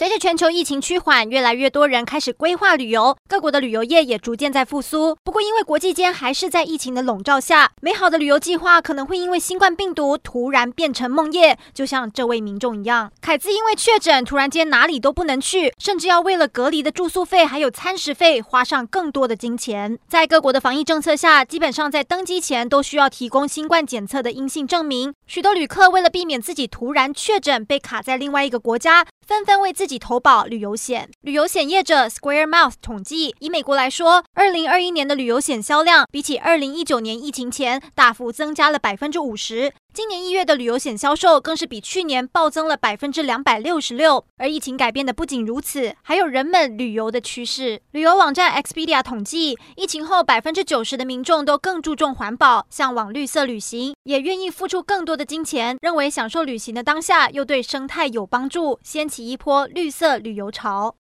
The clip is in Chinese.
随着全球疫情趋缓，越来越多人开始规划旅游，各国的旅游业也逐渐在复苏。不过，因为国际间还是在疫情的笼罩下，美好的旅游计划可能会因为新冠病毒突然变成梦魇，就像这位民众一样。凯兹因为确诊，突然间哪里都不能去，甚至要为了隔离的住宿费还有餐食费花上更多的金钱。在各国的防疫政策下，基本上在登机前都需要提供新冠检测的阴性证明。许多旅客为了避免自己突然确诊被卡在另外一个国家，纷纷为自己投保旅游险。旅游险业者 Square Mouth 统计，以美国来说，二零二一年的旅游险销量比起二零一九年疫情前大幅增加了百分之五十。今年一月的旅游险销售更是比去年暴增了百分之两百六十六。而疫情改变的不仅如此，还有人们旅游的趋势。旅游网站 Expedia 统计，疫情后百分之九十的民众都更注重环保，向往绿色旅行，也愿意付出更多的金钱，认为享受旅行的当下又对生态有帮助，掀起一波绿色旅游潮。